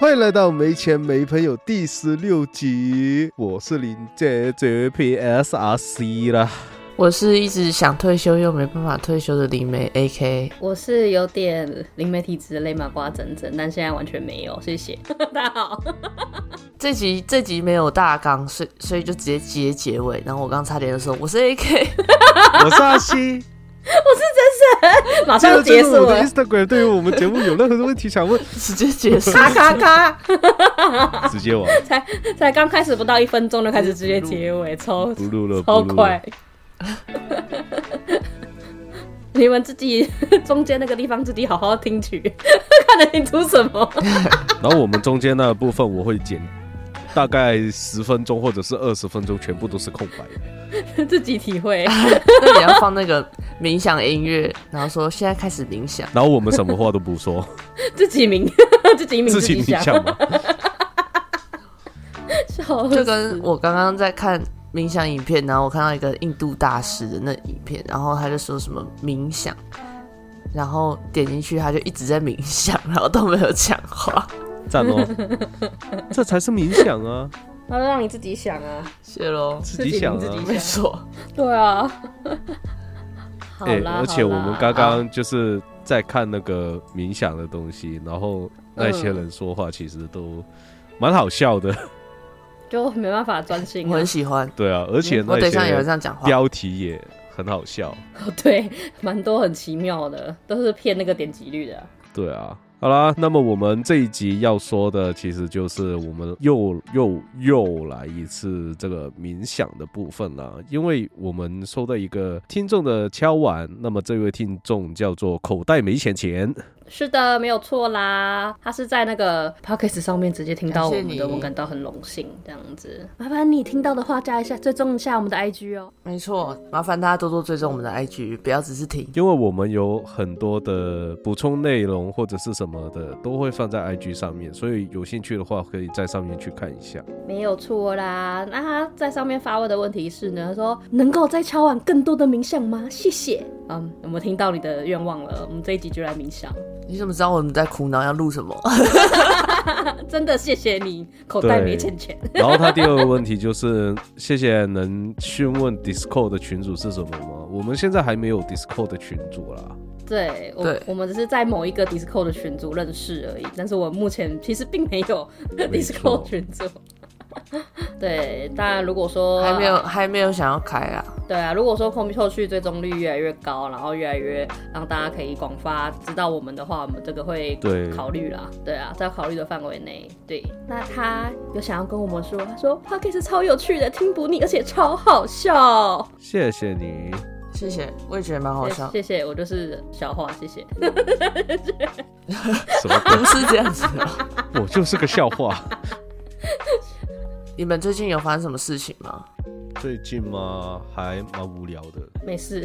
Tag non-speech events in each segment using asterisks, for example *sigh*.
欢迎来到没钱没朋友第十六集，我是林姐姐 PSRC 啦。我是一直想退休又没办法退休的林梅 AK，我是有点灵媒体质的雷马瓜整整，但现在完全没有，谢谢 *laughs* 大家好。*laughs* 这集这集没有大纲，所以所以就直接接结尾。然后我刚差点就说我是 AK，我是阿西，*laughs* 我是真神，*laughs* 马上就结束我的了，Instagram 对于我们节目有任何的问题想问，*laughs* 直接结束。*laughs* 咔咔咔，直接完，才才刚开始不到一分钟就开始直接结尾，超不录了，超快。你们自己中间那个地方自己好好听取，看得清楚什么？然后我们中间那部分我会剪，大概十分钟或者是二十分钟，全部都是空白。*laughs* 自己体会。*laughs* 那你要放那个冥想音乐，然后说现在开始冥想。然后我们什么话都不说，*laughs* 自己冥，自己冥自己己冥想吗。笑就跟我刚刚在看冥想影片，然后我看到一个印度大师的那影片，然后他就说什么冥想，然后点进去他就一直在冥想，然后都没有讲话。赞哦，这才是冥想啊，那就让你自己想啊，谢喽，自己想啊自己。没错，*laughs* 对啊。好哎、啦，而且我们刚刚就是在看那个冥想的东西，然后那些人说话其实都蛮好笑的，*laughs* 就没办法专心、啊我很。喜欢。对啊，而且那我等一下也会这些样讲话。标题也很好笑，对，蛮多很奇妙的，都是骗那个点击率的啊、对啊。好啦，那么我们这一集要说的，其实就是我们又又又来一次这个冥想的部分了。因为我们收到一个听众的敲碗，那么这位听众叫做口袋没钱钱，是的，没有错啦。他是在那个 podcast 上面直接听到我们的，我们感到很荣幸。这样子，麻烦你听到的话加一下，追踪一下我们的 IG 哦。没错，麻烦大家多多追踪我们的 IG，不要只是听。因为我们有很多的补充内容或者是什么的，都会放在 IG 上面，所以有兴趣的话，可以在上面去看一下。没有错啦。那他在上面发问的问题是呢，他说能够再敲完更多的冥想吗？谢谢。嗯，我们听到你的愿望了，我们这一集就来冥想。你怎么知道我们在苦恼要录什么？*laughs* 真的谢谢你，口袋没钱钱。然后他第二个问题就是，谢谢能询问 Discord 的群主是什么吗？我们现在还没有 Discord 的群主啦。对，我对我们只是在某一个 Discord 的群组认识而已，但是我目前其实并没有 Discord 群组。*laughs* 对，当然如果说还没有，还没有想要开啊。对啊，如果说空后续追踪率越来越高，然后越来越让大家可以广发知道我们的话，我们这个会对考虑啦。对啊，在考虑的范围内。对，那他有想要跟我们说，他说 p o c a s 超有趣的，听不腻，而且超好笑。谢谢你，谢谢，我也觉得蛮好笑。谢谢，我就是小话，谢谢。*laughs* 什么 *laughs* 不是这样子的。我就是个笑话。*laughs* 你们最近有发生什么事情吗？最近嘛，还蛮无聊的。没事，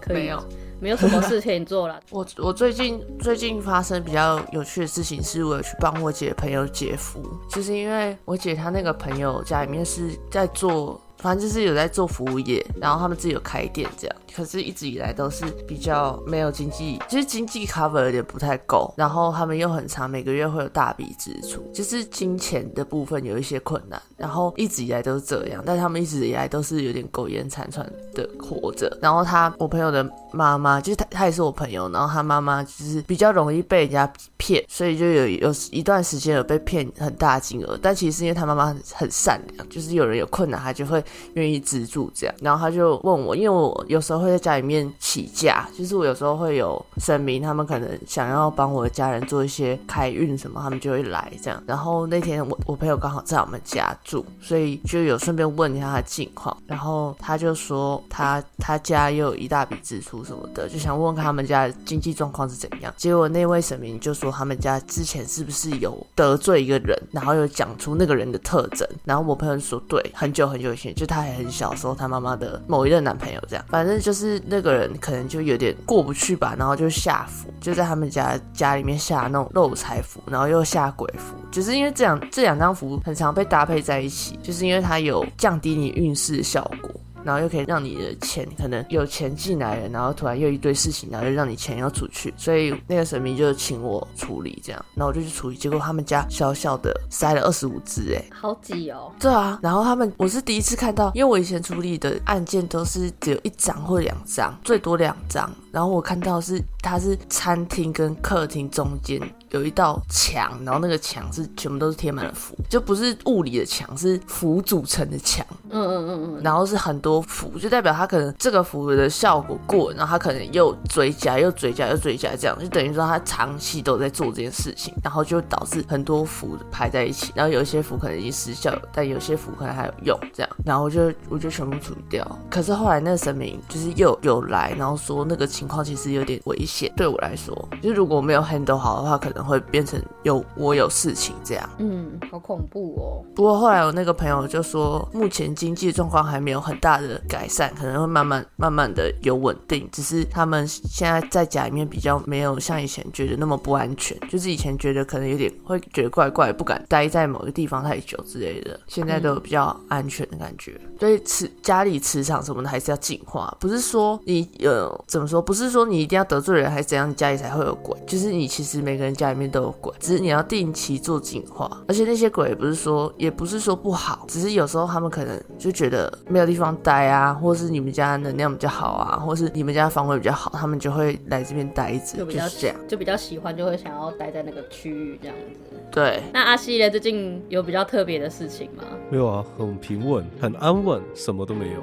可以没有，没有什么事情做了。*laughs* 我我最近最近发生比较有趣的事情，是我有去帮我姐朋友姐夫，就是因为我姐她那个朋友家里面是在做。反正就是有在做服务业，然后他们自己有开店这样，可是一直以来都是比较没有经济，就是经济 cover 有点不太够，然后他们又很长，每个月会有大笔支出，就是金钱的部分有一些困难，然后一直以来都是这样，但他们一直以来都是有点苟延残喘的活着。然后他我朋友的妈妈，就是他他也是我朋友，然后他妈妈就是比较容易被人家骗，所以就有有一段时间有被骗很大金额，但其实是因为他妈妈很很善良，就是有人有困难，他就会愿意资助这样。然后他就问我，因为我有时候会在家里面起价，就是我有时候会有神明，他们可能想要帮我的家人做一些开运什么，他们就会来这样。然后那天我我朋友刚好在我们家住，所以就有顺便问一下他的近况。然后他就说他他家又有一大笔支出什么的，就想问看他们家的经济状况是怎样。结果那位神明就说他们家之前是不是有得罪一个人，然后有讲出那个人的特征。然后我朋友说对，很久很久以前，就他还很小时候，他妈妈的某一任男朋友这样，反正就是那个人可能就有点过不去吧，然后就下符，就在他们家家里面下那种漏财符，然后又下鬼符，就是因为这两这两张符很常被搭配在一起，就是因为它有降低你运势的效果。然后又可以让你的钱可能有钱进来了，然后突然又一堆事情，然后又让你钱要出去，所以那个神明就请我处理这样，然后我就去处理，结果他们家小小的塞了二十五只，哎，好挤哦。对啊，然后他们我是第一次看到，因为我以前处理的案件都是只有一张或两张，最多两张，然后我看到是它是餐厅跟客厅中间。有一道墙，然后那个墙是全部都是贴满了符，就不是物理的墙，是符组成的墙。嗯嗯嗯嗯。然后是很多符，就代表他可能这个符的效果过，然后他可能又追加，又追加，又追加，这样就等于说他长期都在做这件事情，然后就导致很多符排在一起，然后有一些符可能已经失效，但有些符可能还有用，这样，然后我就我就全部处理掉。可是后来那个神明就是又有来，然后说那个情况其实有点危险，对我来说，就如果没有 handle 好的话，可能。会变成有我有事情这样，嗯，好恐怖哦。不过后来我那个朋友就说，目前经济状况还没有很大的改善，可能会慢慢慢慢的有稳定。只是他们现在在家里面比较没有像以前觉得那么不安全，就是以前觉得可能有点会觉得怪怪，不敢待在某个地方太久之类的。现在都比较安全的感觉。所以磁家里磁场什么的还是要净化，不是说你呃怎么说，不是说你一定要得罪人还是怎样，家里才会有鬼。就是你其实每个人家里面都有鬼，只是你要定期做净化。而且那些鬼也不是说也不是说不好，只是有时候他们可能就觉得没有地方待啊，或是你们家能量比较好啊，或是你们家方位比较好，他们就会来这边待着，就比较这样，就比较喜欢，就会想要待在那个区域这样子。对。那阿西呢？最近有比较特别的事情吗？没有啊，很平稳，很安稳，什么都没有。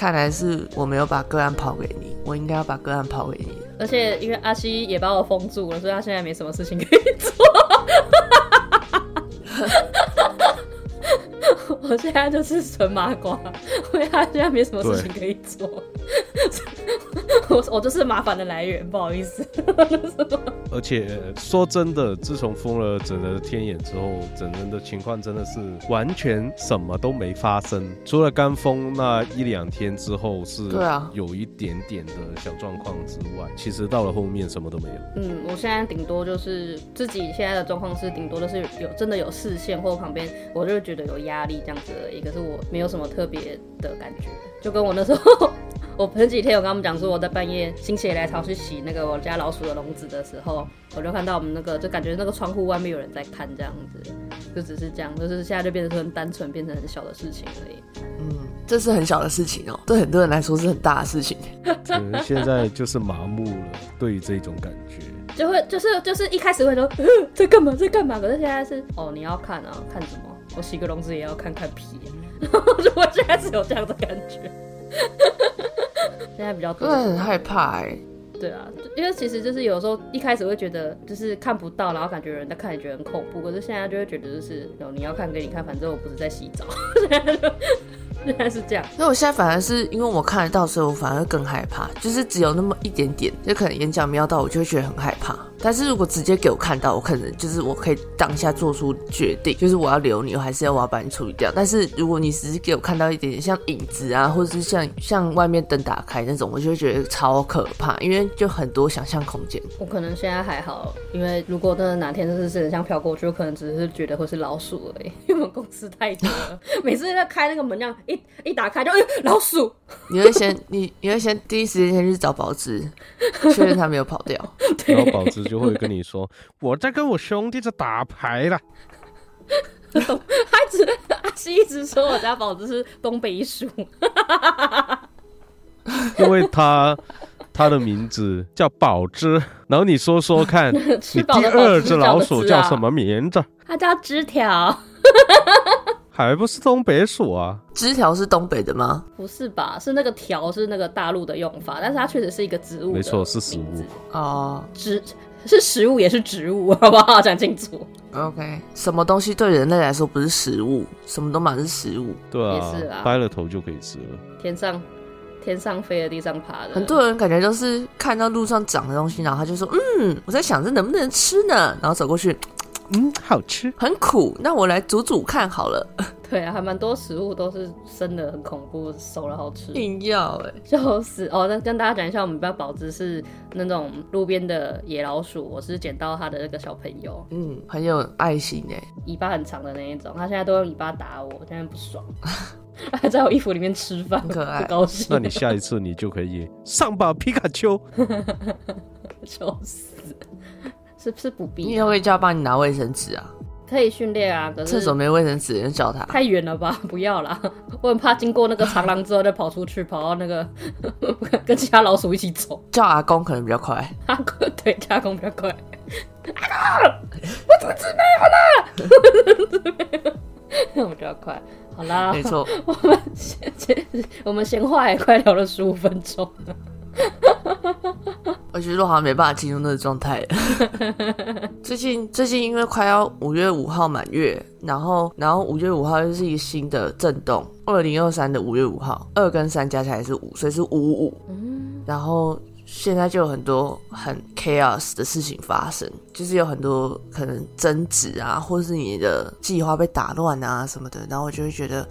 看来是我没有把个案抛给你，我应该要把个案抛给你。而且因为阿西也把我封住了，所以他现在没什么事情可以做。*laughs* 我现在就是纯麻瓜，因为他现在没什么事情可以做。*laughs* 我我就是麻烦的来源，不好意思。*laughs* 而且说真的，自从封了整人的天眼之后，整人的情况真的是完全什么都没发生，除了刚封那一两天之后是，对啊，有一点点的小状况之外，其实到了后面什么都没有。嗯，我现在顶多就是自己现在的状况是，顶多的是有真的有视线或旁边，我就觉得有压力这样子而已。可是我没有什么特别的感觉，就跟我那时候。我前几天有跟他们讲说，我在半夜心血来潮去洗那个我家老鼠的笼子的时候，我就看到我们那个，就感觉那个窗户外面有人在看，这样子，就只是这样，就是现在就变成很单纯，变成很小的事情而已。嗯，这是很小的事情哦，对很多人来说是很大的事情。现在就是麻木了，对于这种感觉，就会就是就是一开始会说在干嘛在干嘛，可是现在是哦你要看啊看什么？我洗个笼子也要看看皮，就我现在是有这样的感觉。现在比较多，真的很害怕哎。对啊，因为其实就是有时候一开始会觉得就是看不到，然后感觉有人在看，也觉得很恐怖。可是现在就会觉得就是，有你要看给你看，反正我不是在洗澡。*laughs* *laughs* 原来是这样，那我现在反而是因为我看得到，所以我反而更害怕。就是只有那么一点点，就可能眼角瞄到，我就会觉得很害怕。但是如果直接给我看到，我可能就是我可以当下做出决定，就是我要留你，还是要我要把你处理掉。但是如果你只是给我看到一点点像影子啊，或者是像像外面灯打开那种，我就会觉得超可怕，因为就很多想象空间。我可能现在还好，因为如果真的哪天真的是像飘过去，我可能只是觉得会是老鼠而已。因为我们公司太多了，*laughs* 每次在开那个门这样一一打开就哎老鼠。你会先你你会先第一时间先去找宝芝，*laughs* 确认他没有跑掉，然后宝芝。就会跟你说，*laughs* 我在跟我兄弟在打牌了。他只阿西一直说我家宝子是东北鼠，因为他他的名字叫宝芝。然后你说说看，*laughs* 你第二只老鼠叫什么名字？它叫枝条。还不是东北鼠啊？枝条是东北的吗？不是吧？是那个条是那个大陆的用法，但是它确实是一个植物。没错，是食物哦，植是食物也是植物，*laughs* 好不好？讲清楚。OK，什么东西对人类来说不是食物？什么都满是食物。对啊，也是啊，掰了头就可以吃了。天上天上飞的，地上爬的。很多人感觉就是看到路上长的东西，然后他就说：“嗯，我在想这能不能吃呢？”然后走过去。嗯，好吃，很苦。那我来煮煮看好了。*laughs* 对啊，还蛮多食物都是生的很恐怖，熟了好吃。硬要哎，就是哦。那跟大家讲一下，我们家宝子是那种路边的野老鼠，我是捡到他的那个小朋友。嗯，很有爱心哎，尾巴很长的那一种。他现在都用尾巴打我，现在不爽。*laughs* 还在我衣服里面吃饭，很可爱不高兴。那你下一次你就可以上吧，皮卡丘。*laughs* 笑死，是是不必你以后可以叫他帮你拿卫生纸啊，可以训练啊，可是厕所没卫生纸，你就叫他。太远了吧？不要啦，*laughs* 我很怕经过那个长廊之后再跑出去，跑到那个跟其他老鼠一起走。叫阿公可能比较快。阿公对阿公比较快。阿公，我肚子没有了，那 *laughs* 我比较快。好啦，没错，*laughs* 我们先我们闲话也快聊了十五分钟了。*laughs* 我觉得我好像没办法进入那个状态。*laughs* 最近最近因为快要五月五号满月，然后然后五月五号又是一个新的震动，二零二三的五月五号，二跟三加起来是五，所以是五五五。然后现在就有很多很 chaos 的事情发生，就是有很多可能争执啊，或者是你的计划被打乱啊什么的，然后我就会觉得。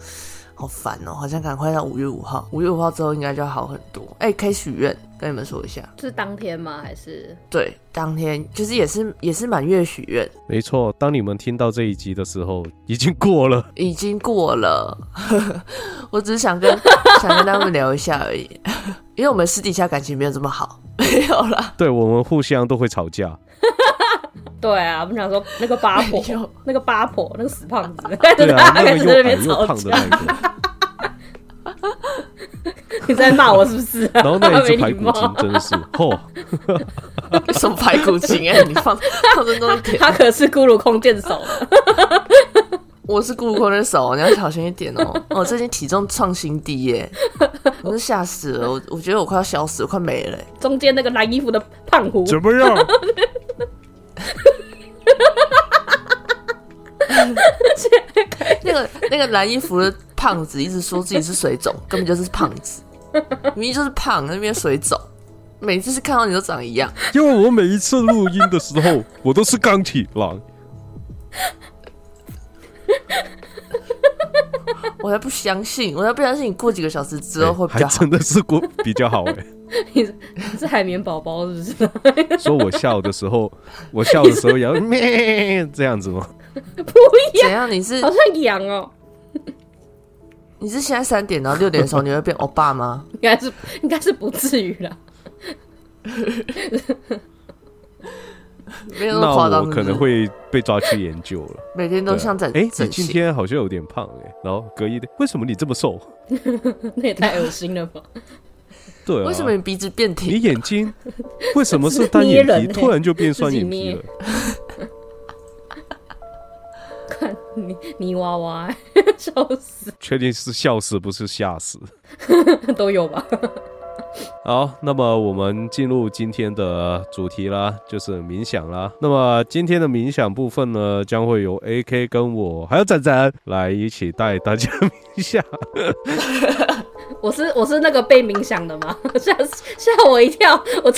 好烦哦，好像赶快到五月五号，五月五号之后应该就好很多。哎、可以许愿，跟你们说一下。是当天吗？还是对，当天就是也是也是满月许愿，没错，当你们听到这一集的时候，已经过了。已经过了。*laughs* 我只是想跟想跟他们聊一下而已，*laughs* 因为我们私底下感情没有这么好，没有啦。对我们互相都会吵架。对啊？我们想说那个八婆，那个八婆，那个死胖子，*laughs* 对啊，那开始在那个又矮边吵又胖的架。那个，你在骂我是不是、啊？*laughs* 然后那一只排骨精 *laughs* 真的是，嚯，什么排骨精哎、你放放尊重一点。他可是咕噜空剑手的，我是顾客的手，你要小心一点哦。我最近体重创新低耶，我都吓死了。我我觉得我快要消失，我快没了耶。中间那个蓝衣服的胖虎，怎么样？*laughs* 那个那个蓝衣服的胖子一直说自己是水肿，*laughs* 根本就是胖子，明明就是胖，那边水肿。每次是看到你都长一样，因为我每一次录音的时候，我都是钢铁狼。*laughs* 我才不相信，我才不相信你过几个小时之后会比还较好。真的是过比较好哎。*laughs* 你是海绵宝宝是不是？*laughs* 说我笑的时候，我笑的时候也要咩这样子吗？不一样，怎样？你是好像痒哦，你是现在三点，到六点的时候你会变欧巴吗？应该是应该是不至于啦。没有那那么夸张我可能会被抓去研究了。每天都像在哎，你。今天好像有点胖哎，然后隔一天，为什么你这么瘦？*laughs* 那也太恶心了吧！对啊，为什么你鼻子变挺你？眼睛为什么是单眼皮，欸突然就变双眼皮了？看泥泥娃娃，*laughs* 笑死，确定是笑死，不是吓死。*laughs* 都有吧？*laughs* 好，那么我们进入今天的主题啦，就是冥想啦。那么今天的冥想部分呢，将会由 AK 跟我还有展展来一起带大家冥想。*laughs* 我是我是那个被冥想的吗？*laughs* 吓死吓我一跳！我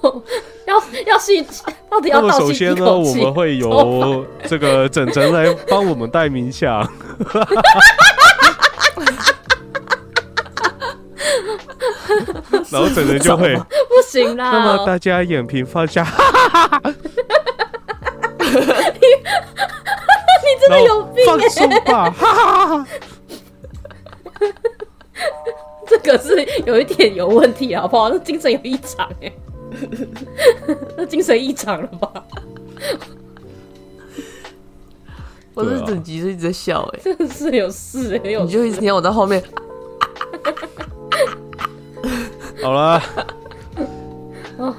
我要要吸，到底那么要倒吸首先呢？我们会由这个整整来帮我们带冥想。*laughs* 然后整人就会，不行啦！那么大家眼皮放下，你真的有病放松吧，哈哈哈哈。这个是有一点有问题，好不好？那精神有异常哎，那精神异常了吧？我是整集就一直在笑哎、真的是有事哎，有你就一直听我在后面，好了。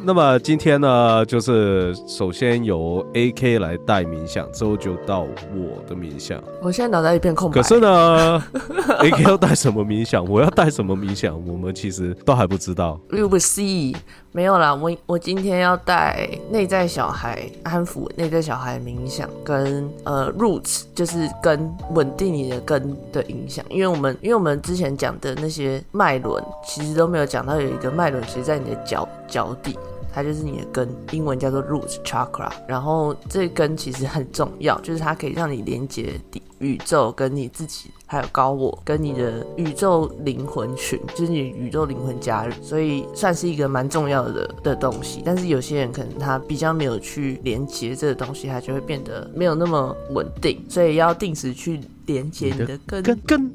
那么今天呢，就是首先由 AK 来带冥想，之后就到我的冥想。我现在脑袋一片空白。可是呢，*laughs* AK 要带什么冥想，我要带什么冥想，我们其实都还不知道。You will see，没有啦，我我今天要带内在小孩安抚内在小孩冥想，跟呃 roots 就是跟稳定你的根的影响，因为我们因为我们之前讲的那些脉轮，其实都没有讲到有一个脉轮，其实在你的脚脚底。它就是你的根，英文叫做 root chakra。然后这根其实很重要，就是它可以让你连接宇宙跟你自己，还有高我跟你的宇宙灵魂群，就是你宇宙灵魂家人，所以算是一个蛮重要的的东西。但是有些人可能他比较没有去连接这个东西，他就会变得没有那么稳定，所以要定时去连接你的根。跟跟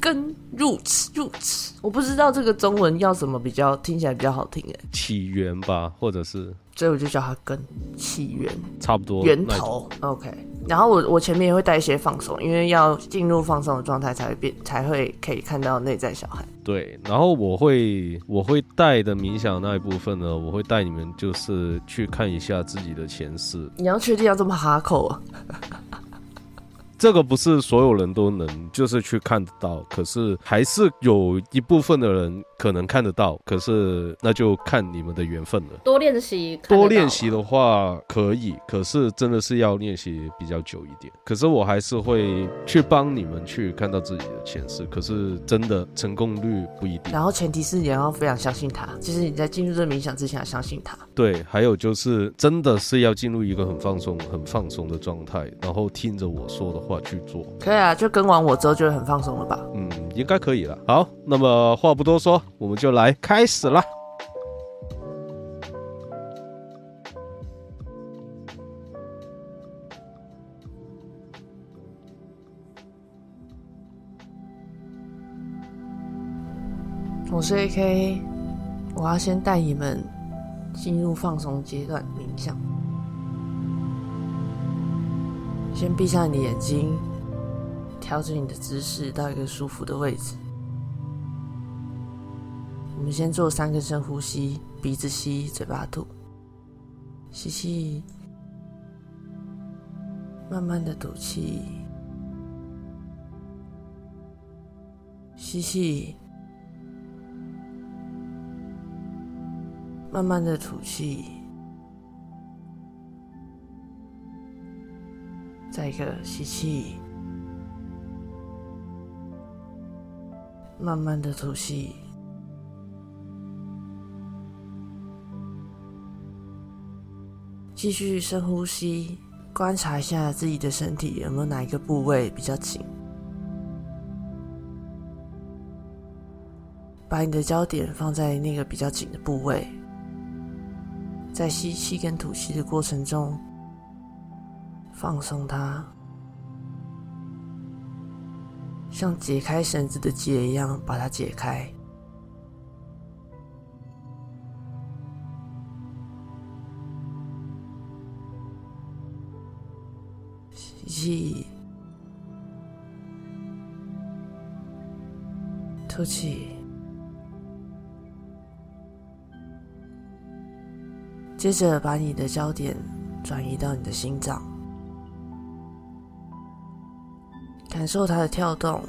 根 roots roots，我不知道这个中文要什么比较听起来比较好听哎，起源吧，或者是所以我就叫它根起源差不多源头。OK，然后我我前面也会带一些放松，因为要进入放松的状态才会变，才会可以看到内在小孩。对，然后我会我会带的冥想那一部分呢，我会带你们就是去看一下自己的前世。你要确定要这么哈口啊？这个不是所有人都能就是去看得到，可是还是有一部分的人可能看得到，可是那就看你们的缘分了。多练习，多练习的话可以，可是真的是要练习比较久一点。可是我还是会去帮你们去看到自己的前世，可是真的成功率不一定。然后前提是你要非常相信他，就是你在进入这冥想之前要相信他。对，还有就是真的是要进入一个很放松、很放松的状态，然后听着我说的话去做。可以啊，就跟完我之后就会很放松了吧？嗯，应该可以了。好，那么话不多说，我们就来开始啦。我是 AK，我要先带你们进入放松阶段冥想。先闭上你的眼睛，调整你的姿势到一个舒服的位置。我们先做三个深呼吸，鼻子吸，嘴巴吐。吸气，慢慢的吐气。吸气。慢慢的吐气，再一个吸气，慢慢的吐气，继续深呼吸，观察一下自己的身体有没有哪一个部位比较紧，把你的焦点放在那个比较紧的部位。在吸气跟吐气的过程中，放松它，像解开绳子的结一样把它解开。吸气，吐气。接着把你的焦点转移到你的心脏，感受它的跳动，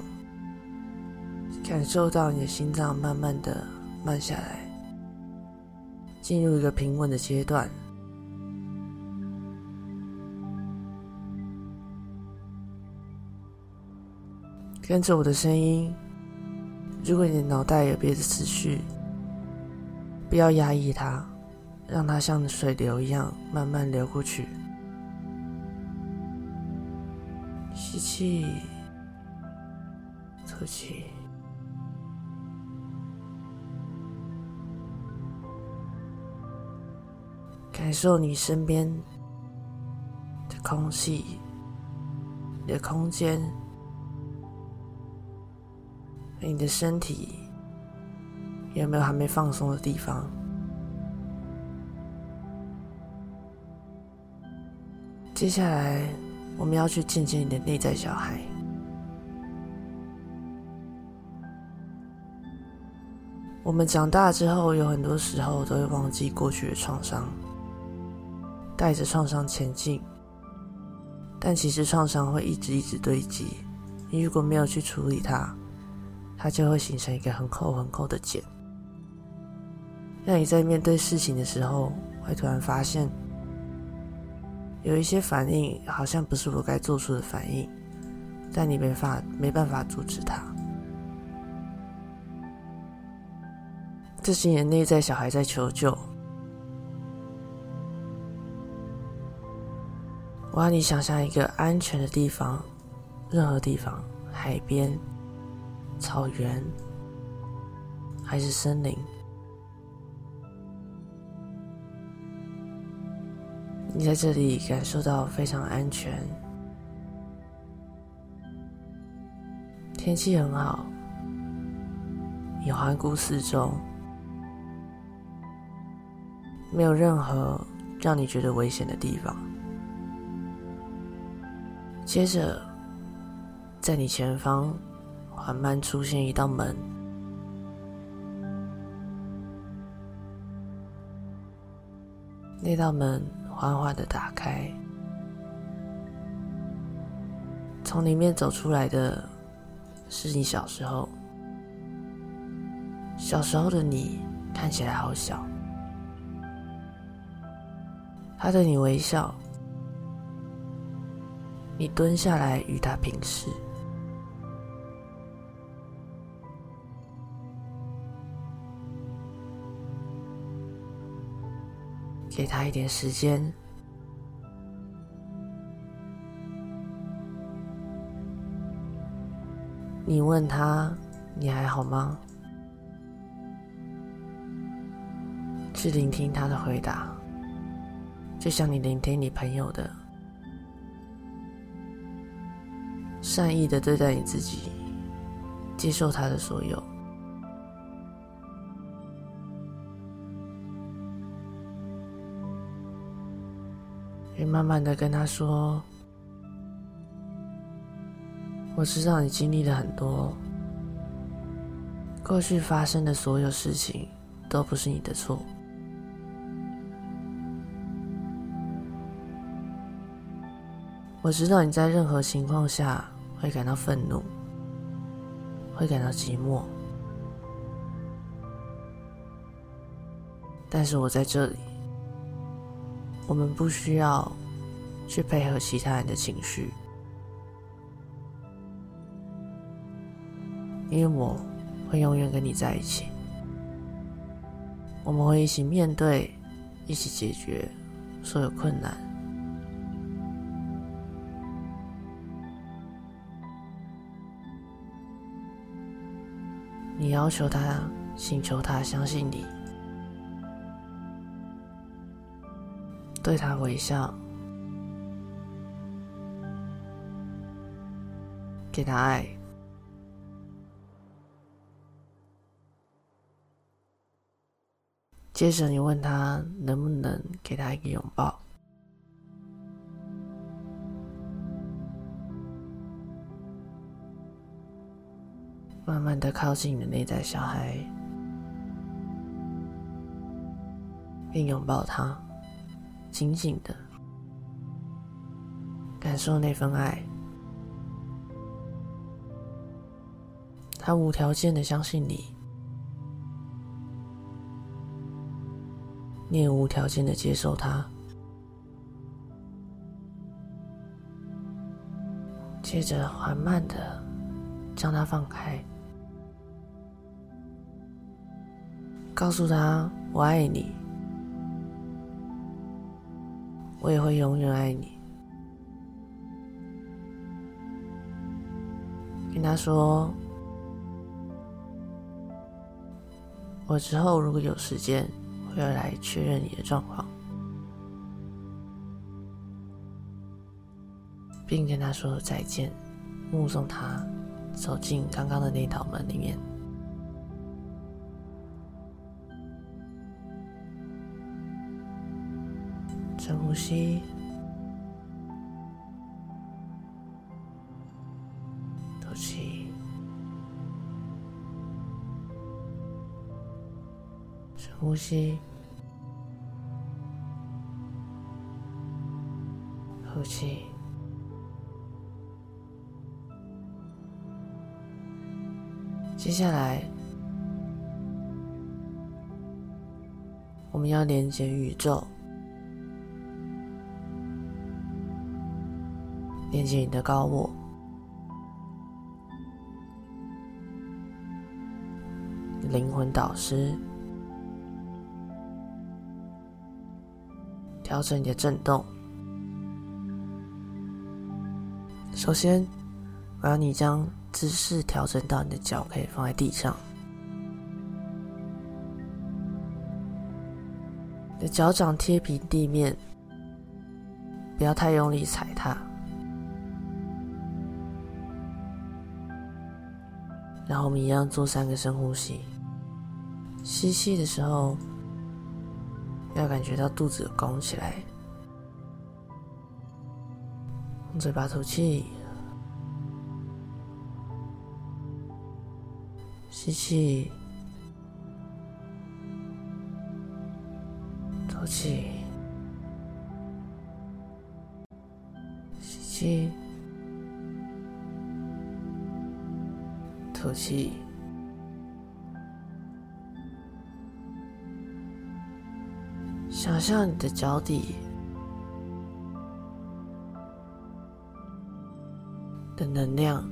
感受到你的心脏慢慢的慢下来，进入一个平稳的阶段。跟着我的声音，如果你的脑袋有别的思绪，不要压抑它。让它像水流一样慢慢流过去。吸气，吐气，感受你身边的空气、你的空间、你的身体，有没有还没放松的地方？接下来，我们要去见见你的内在小孩。我们长大之后，有很多时候都会忘记过去的创伤，带着创伤前进。但其实创伤会一直一直堆积，你如果没有去处理它，它就会形成一个很厚很厚的茧，让你在面对事情的时候，会突然发现。有一些反应好像不是我该做出的反应，但你没法没办法阻止它。这是你的内在小孩在求救。我要你想象一个安全的地方，任何地方，海边、草原，还是森林。你在这里感受到非常安全，天气很好，你环顾四周，没有任何让你觉得危险的地方。接着，在你前方缓慢出现一道门，那道门缓缓的打开，从里面走出来的是你小时候。小时候的你看起来好小，他对你微笑，你蹲下来与他平视，给他一点时间，你问他你还好吗？去聆听他的回答，就像你聆听你朋友的，善意的对待你自己，接受他的所有，慢慢的跟他说：“我知道你经历了很多，过去发生的所有事情都不是你的错。”我知道你在任何情况下会感到愤怒，会感到寂寞，但是我在这里，我们不需要去配合其他人的情绪，因为我会永远跟你在一起，我们会一起面对，一起解决所有困难。你要求他，请求他相信你，对他微笑，给他爱。接着，你问他能不能给他一个拥抱。慢慢的靠近你的内在小孩，并拥抱他，紧紧的感受那份爱。他无条件的相信你，你也无条件的接受他。接着缓慢的将他放开。告诉他我爱你，我也会永远爱你。跟他说，我之后如果有时间，会来确认你的状况，并跟他说再见，目送他走进刚刚的那道门里面。深呼吸，呼吸，呼气。接下来，我们要连接宇宙。连接你的高我，灵魂导师，调整你的震动。首先，我要你将姿势调整到你的脚可以放在地上，你的脚掌贴平地面，不要太用力踩踏。然后我们一样做三个深呼吸。吸气的时候，要感觉到肚子拱起来，用嘴巴吐气，吸气，吐气，吸气，吐气。想象你的脚底的能量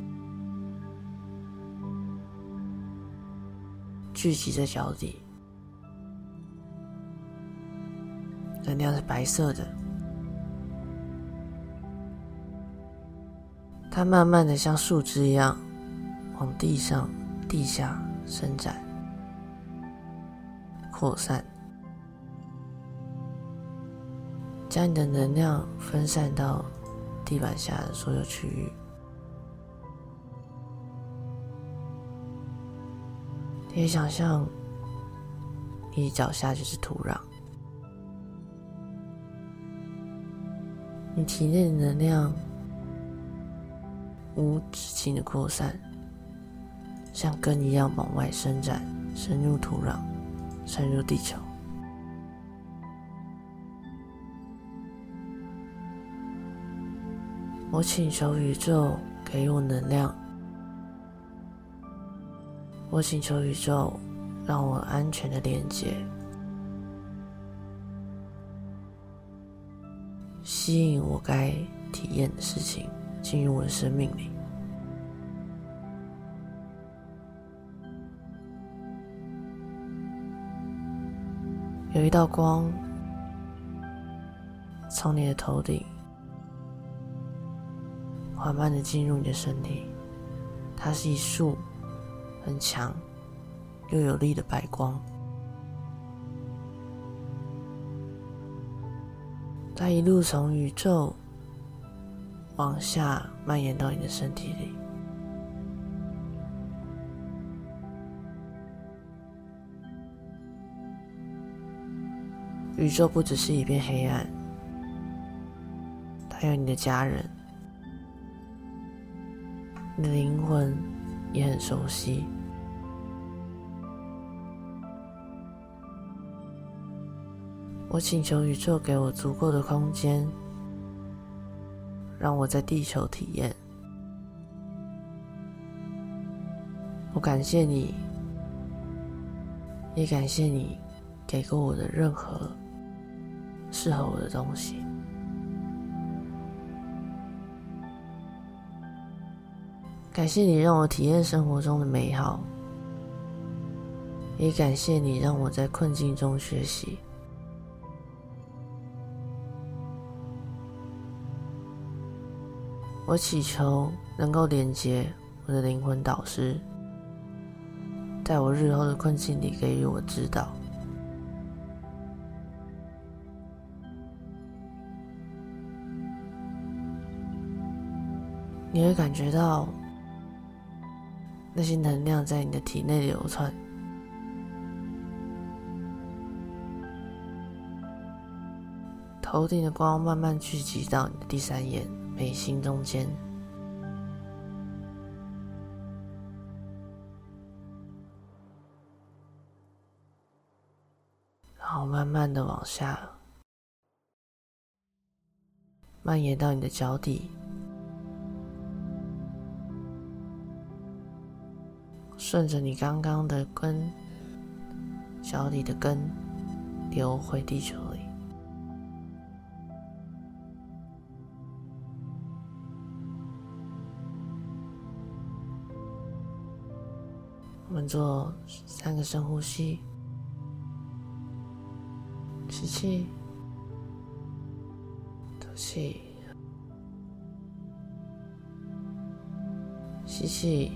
聚集在脚底，能量是白色的，它慢慢的像树枝一样往地上、地下伸展、扩散。将你的能量分散到地板下的所有区域。可以想象，你脚下就是土壤，你体内的能量无止境的扩散，像根一样往外伸展，深入土壤，深入地球。我请求宇宙给我能量，我请求宇宙让我安全的连接，吸引我该体验的事情进入我的生命里。有一道光从你的头顶。缓慢的进入你的身体，它是一束很强又有力的白光，它一路从宇宙往下蔓延到你的身体里。宇宙不只是一片黑暗，它有你的家人。你的灵魂也很熟悉。我请求宇宙给我足够的空间，让我在地球体验。我感谢你，也感谢你给过我的任何适合我的东西。感谢你让我体验生活中的美好，也感谢你让我在困境中学习。我祈求能够连接我的灵魂导师，在我日后的困境里给予我指导。你会感觉到。那些能量在你的体内流窜，头顶的光慢慢聚集到你的第三眼眉心中间，然后慢慢的往下蔓延到你的脚底。顺着你刚刚的根，脚底的根流回地球里。我们做三个深呼吸，吸气，吐气，吸气。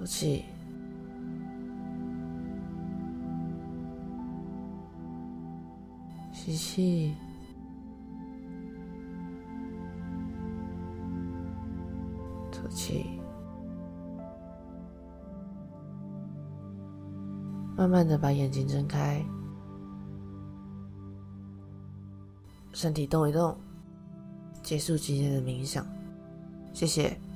呼气吸气吐气慢慢的把眼睛睁开。身体动一动。结束今天的冥想。谢谢。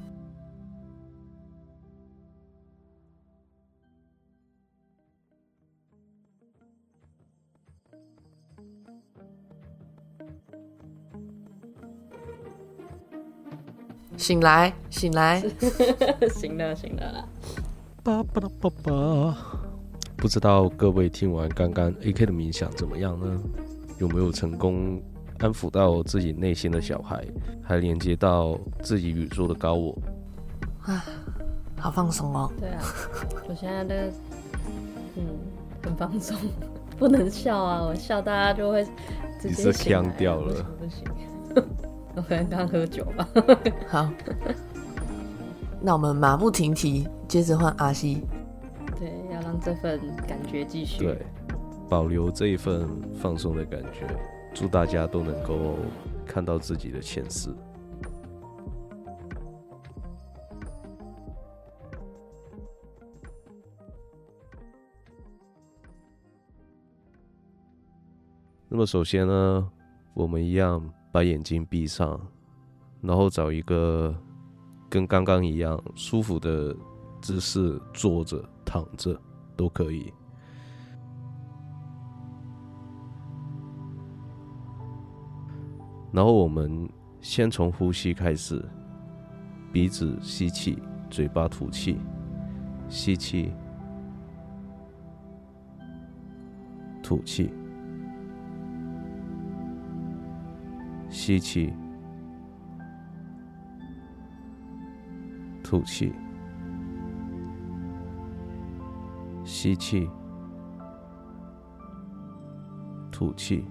醒来，醒来，*laughs* 醒了醒了啦。叭叭啦叭叭。不知道各位听完刚刚 AK 的冥想怎么样呢？有没有成功安抚到自己内心的小孩，还连接到自己宇宙的高我？啊，好放松哦。对啊，我现在的嗯很放松，*laughs* 不能笑啊，我笑大家就会直接你是醒来呛掉了不行，我可能刚喝酒吧。好，那我们马不停蹄，接着换阿西。对，要让这份感觉继续。对，保留这一份放松的感觉。祝大家都能够看到自己的前世。那么首先呢，我们一样把眼睛闭上，然后找一个跟刚刚一样舒服的姿势，坐着、躺着都可以。然后我们先从呼吸开始，鼻子吸气，嘴巴吐气，吸气，吐气，吸气，吐气，吸气，吐气。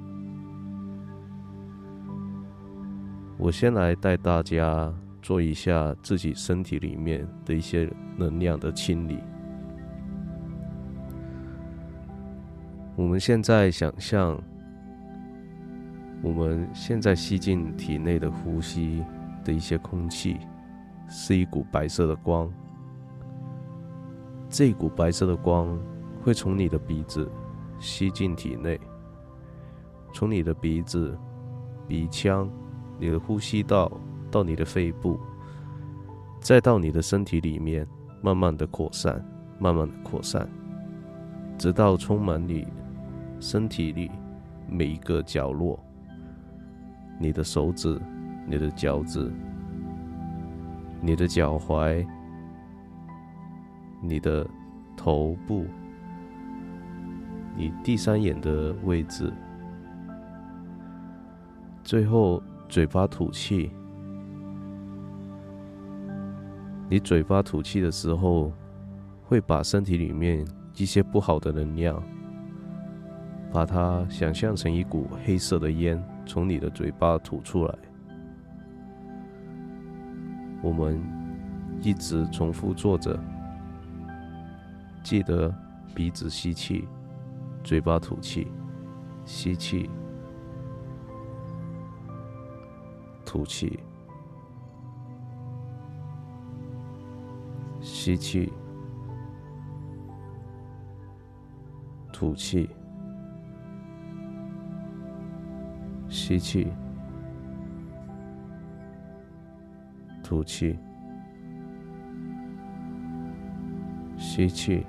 我先来带大家做一下自己身体里面的一些能量的清理。我们现在想象，我们现在吸进体内的呼吸的一些空气，是一股白色的光。这股白色的光会从你的鼻子吸进体内，从你的鼻子、鼻腔。你的呼吸道到你的肺部，再到你的身体里面，慢慢的扩散，慢慢的扩散，直到充满你身体里每一个角落。你的手指、你的脚趾、你的脚踝、你的头部、你第三眼的位置，最后。嘴巴吐气，你嘴巴吐气的时候，会把身体里面一些不好的能量，把它想象成一股黑色的烟，从你的嘴巴吐出来。我们一直重复做着，记得鼻子吸气，嘴巴吐气，吸气。吐气，吸气，吐气，吸气，吐气，吸气，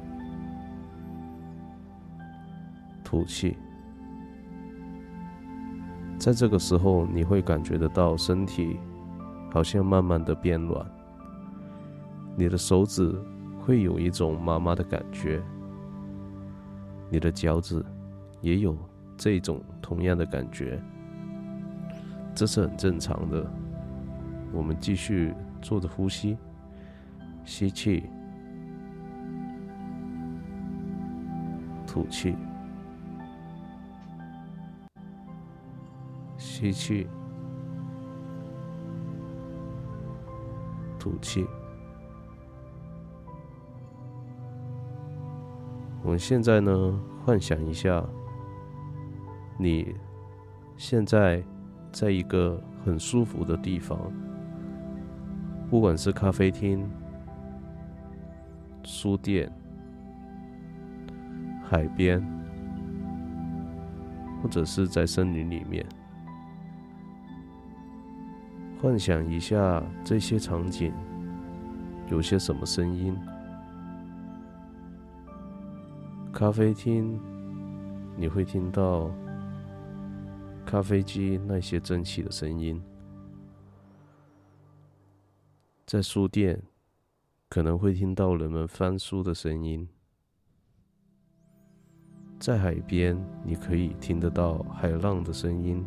吐气。在这个时候，你会感觉得到身体好像慢慢的变软，你的手指会有一种麻麻的感觉，你的脚趾也有这种同样的感觉，这是很正常的。我们继续做着呼吸，吸气，吐气。吸气，吐气。我们现在呢，幻想一下，你现在在一个很舒服的地方，不管是咖啡厅、书店，海边，或者是在森林里面，幻想一下这些场景有些什么声音。咖啡厅，你会听到咖啡机那些蒸汽的声音；在书店，可能会听到人们翻书的声音；在海边，你可以听得到海浪的声音；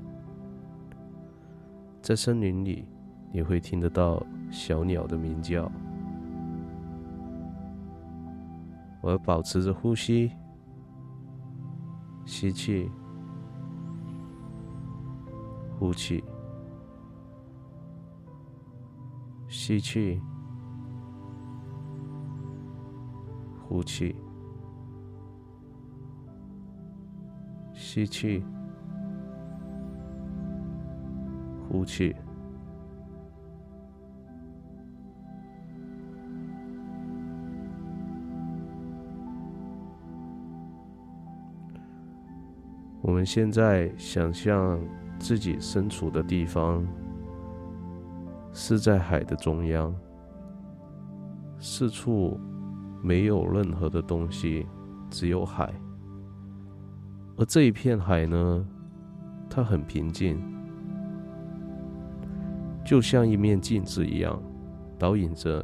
在森林里，你会听得到小鸟的鸣叫。我要保持着呼吸，吸气，呼气，吸气，呼气，吸气，呼气。我们现在想象自己身处的地方是在海的中央，四处没有任何的东西，只有海。而这一片海呢，它很平静，就像一面镜子一样，导引着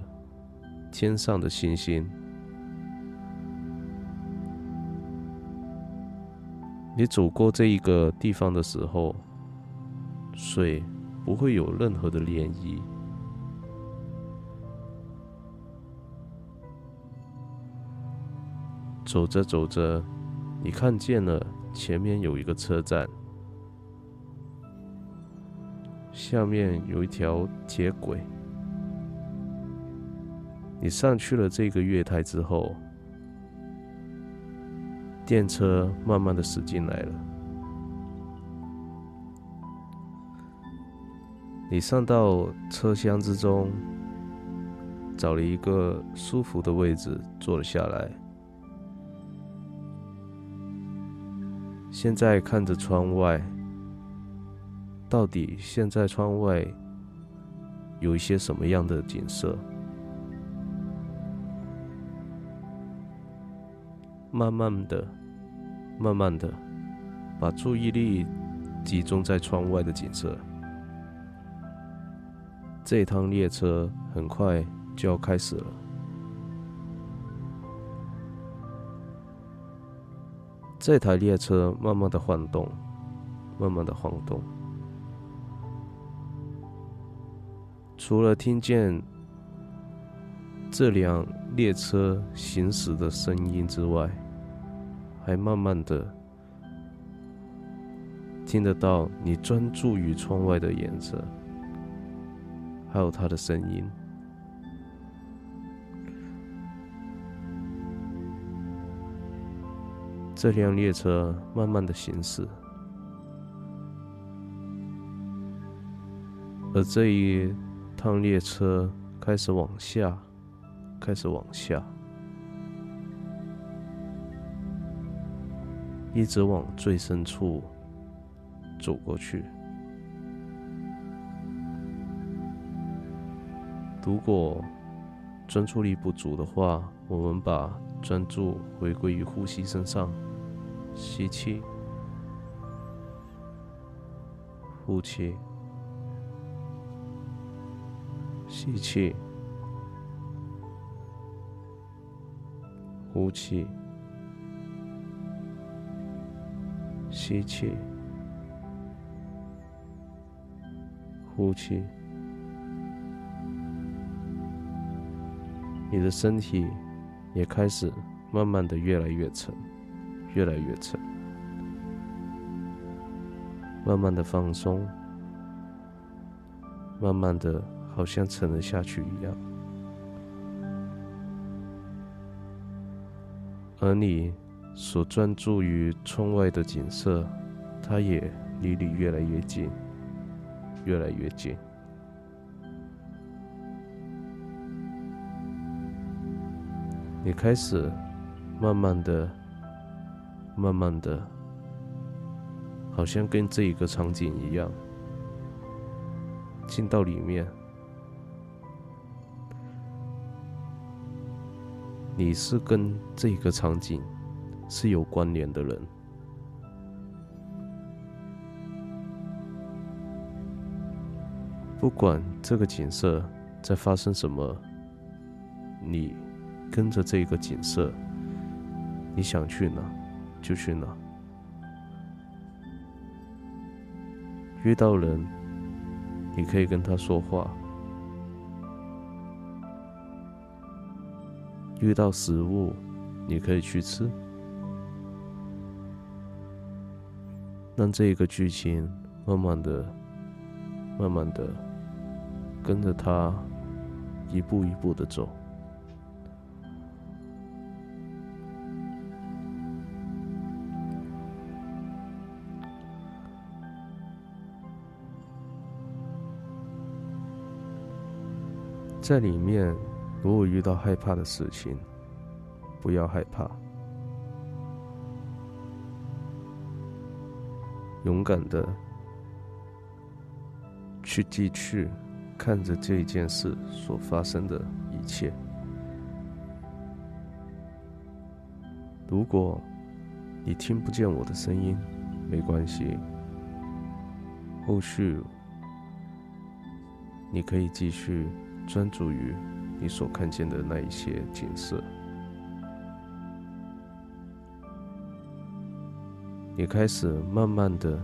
天上的星星。你走过这一个地方的时候，水不会有任何的涟漪。走着走着，你看见了前面有一个车站，下面有一条铁轨。你上去了这个月台之后。电车慢慢的驶进来了，你上到车厢之中，找了一个舒服的位置坐了下来。现在看着窗外，到底现在窗外有一些什么样的景色？慢慢的，慢慢的，把注意力集中在窗外的景色。这趟列车很快就要开始了。这台列车慢慢的晃动，慢慢的晃动。除了听见这辆列车行驶的声音之外，还慢慢的听得到你专注于窗外的颜色，还有他的声音。这辆列车慢慢的行驶，而这一趟列车开始往下，开始往下。一直往最深处走过去。如果专注力不足的话，我们把专注回归于呼吸身上，吸气，呼气，吸气，呼气。吸气，呼气，你的身体也开始慢慢的越来越沉，越来越沉，慢慢的放松，慢慢的好像沉了下去一样，而你。所专注于窗外的景色，它也离你越来越近，越来越近。你开始慢慢的慢慢的，好像跟这一个场景一样，进到里面。你是跟这个场景是有关联的人，不管这个景色在发生什么，你跟着这个景色，你想去哪就去哪。遇到人，你可以跟他说话。遇到食物，你可以去吃。让这个剧情慢慢的、慢慢的跟着他一步一步的走。在里面。如果遇到害怕的事情，不要害怕，勇敢的去继续看着这件事所发生的一切。如果你听不见我的声音，没关系，后续你可以继续专注于。你所看见的那一些景色，你开始慢慢的、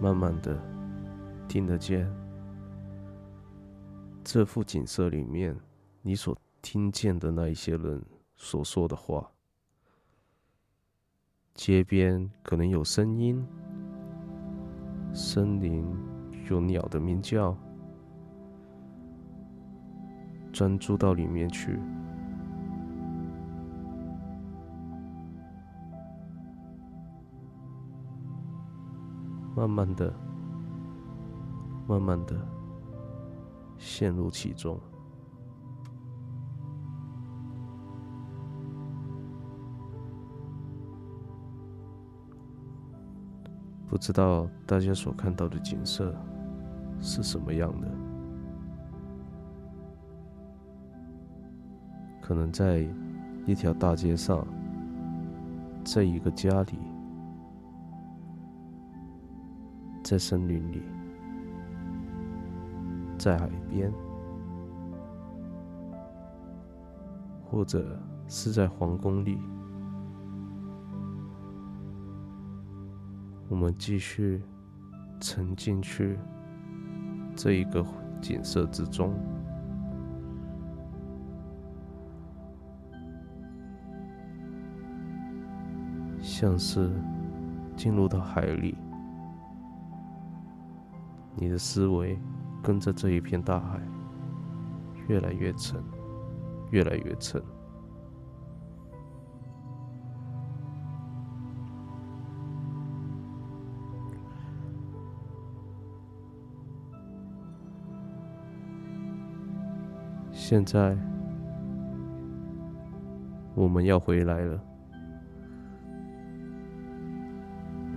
慢慢的听得见这幅景色里面你所听见的那一些人所说的话。街边可能有声音，森林有鸟的鸣叫。专注到里面去，慢慢的、慢慢的陷入其中。不知道大家所看到的景色是什么样的？可能在一条大街上，在一个家里，在森林里，在海边，或者是在皇宫里，我们继续沉浸去这一个景色之中。像是进入到海里，你的思维跟着这一片大海越来越沉，越来越沉。现在我们要回来了。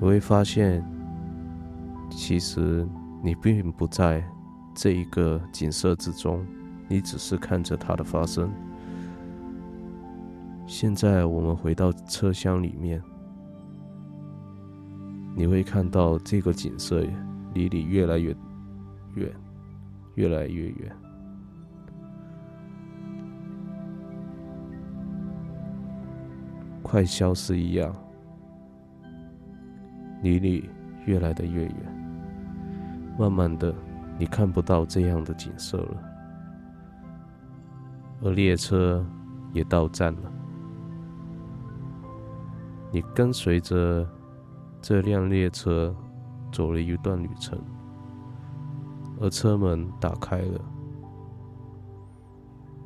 会发现，其实你并不在这一个景色之中，你只是看着它的发生。现在我们回到车厢里面，你会看到这个景色离你越来越远，越来越远，快消失一样。离你越来的越远，慢慢的，你看不到这样的景色了，而列车也到站了。你跟随着这辆列车走了一段旅程，而车门打开了，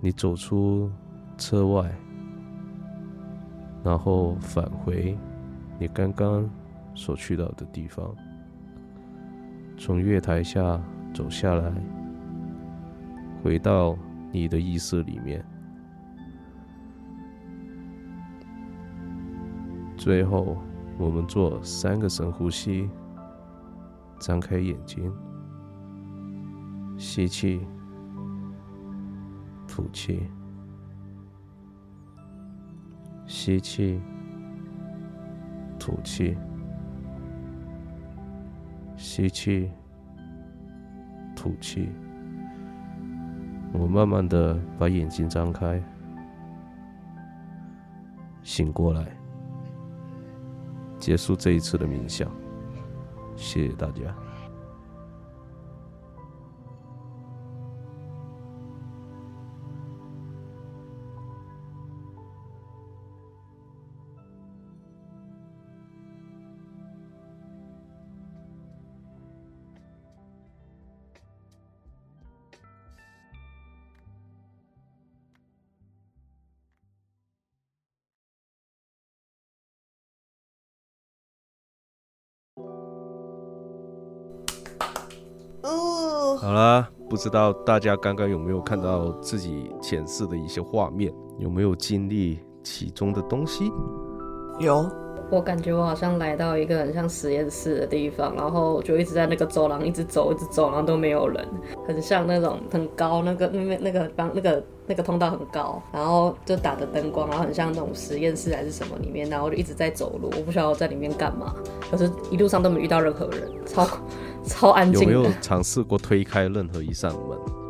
你走出车外，然后返回你刚刚。所去到的地方，从月台下走下来，回到你的意识里面，最后我们做三个深呼吸，张开眼睛，吸气，吐气，吸气，吐气，吸气，吐气。我慢慢的把眼睛张开，醒过来。结束这一次的冥想，谢谢大家。哦，好啦，不知道大家刚刚有没有看到自己前世的一些画面，有没有经历其中的东西？有，我感觉我好像来到一个很像实验室的地方，然后就一直在那个走廊一直走，一直走，然后都没有人，很像那种很高那个那那个方那个那个通道很高，然后就打着灯光，然后很像那种实验室还是什么里面，然后就一直在走路，我不晓得我在里面干嘛，可是一路上都没遇到任何人，超超安静的。有没有尝试过推开任何一扇门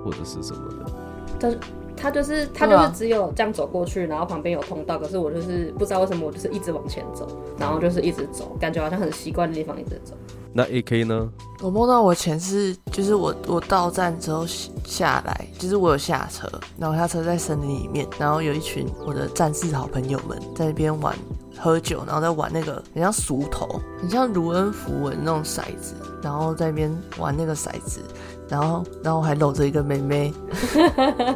或者是什么的？但是他就是他就是只有这样走过去，然后旁边有通道，可是我就是不知道为什么我就是一直往前走，然后就是一直走，感觉好像很习惯的地方一直走。那 A K 呢？我梦到我前世，就是我我到站之后下来，就是我有下车，然后下车在森林里面，然后有一群我的战士好朋友们在那边玩喝酒，然后在玩那个很像熟头，很像卢恩符文那种骰子，然后在那边玩那个骰子，然后然后还搂着一个妹妹，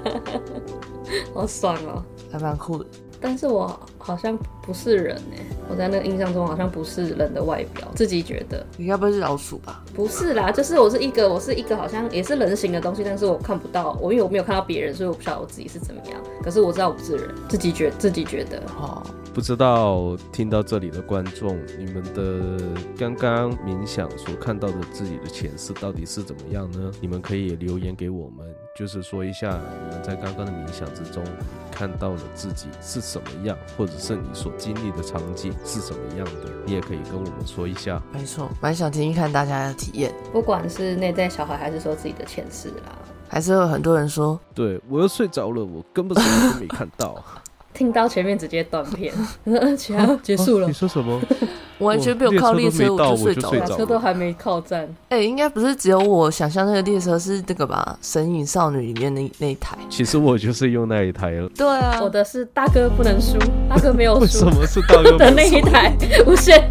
*laughs* 好爽哦！还蛮酷的。但是我好像不是人哎，我在那个印象中好像不是人的外表，自己觉得你该不会是老鼠吧？不是啦，就是我是一个，我是一个好像也是人形的东西，但是我看不到，我因为我没有看到别人，所以我不晓得我自己是怎么样。可是我知道我不是人，自己觉自己觉得。哦，不知道听到这里的观众，你们的刚刚冥想所看到的自己的前世到底是怎么样呢？你们可以留言给我们，就是说一下你们在刚刚的冥想之中看到了自己是什么样，或者是你所经历的场景是什么样的，你也可以跟我们说一下。没错，蛮想听听看大家的体验，不管是内在小孩，还是说自己的前世啦，还是有很多人说，对我又睡着了，我根本什么都没看到。*laughs* 听到前面直接断片，*laughs* *laughs* 起来结束了哦你，说什么？*laughs* 完全没有靠列车我就睡着了。车都还没靠站。哎、应该不是只有我想象那个列车是这个吧，《神隐少女》里面那那一台。其实我就是用那一台了。对啊我的是大哥不能输，大哥没有为什么是大哥的那一台无线，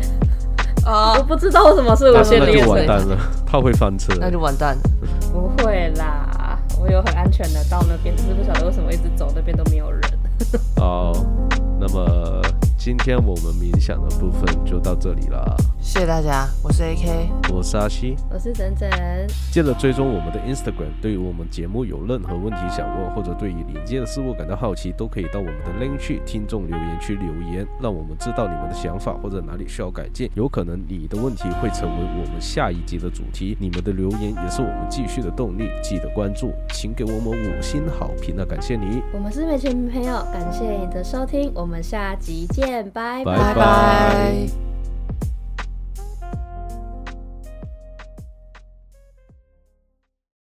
啊我，不知道为什么是无那那就线列车，完蛋了，他会翻车。那就完蛋了。不会啦，我有很安全的到那边，只是不晓得为什么一直走那边都没有人。*laughs* 哦，那么今天我们冥想的部分就到这里了。谢谢大家，我是 AK，我是阿西，我是整整，记得追踪我们的 Instagram。对于我们节目有任何问题想问，或者对于临界的事物感到好奇，都可以到我们的 link 去听众留言区留言，让我们知道你们的想法或者哪里需要改进。有可能你的问题会成为我们下一集的主题，你们的留言也是我们继续的动力。记得关注，请给我们五星好评啊！感谢你。我们是美群朋友，感谢你的收听，我们下集拜拜。拜拜。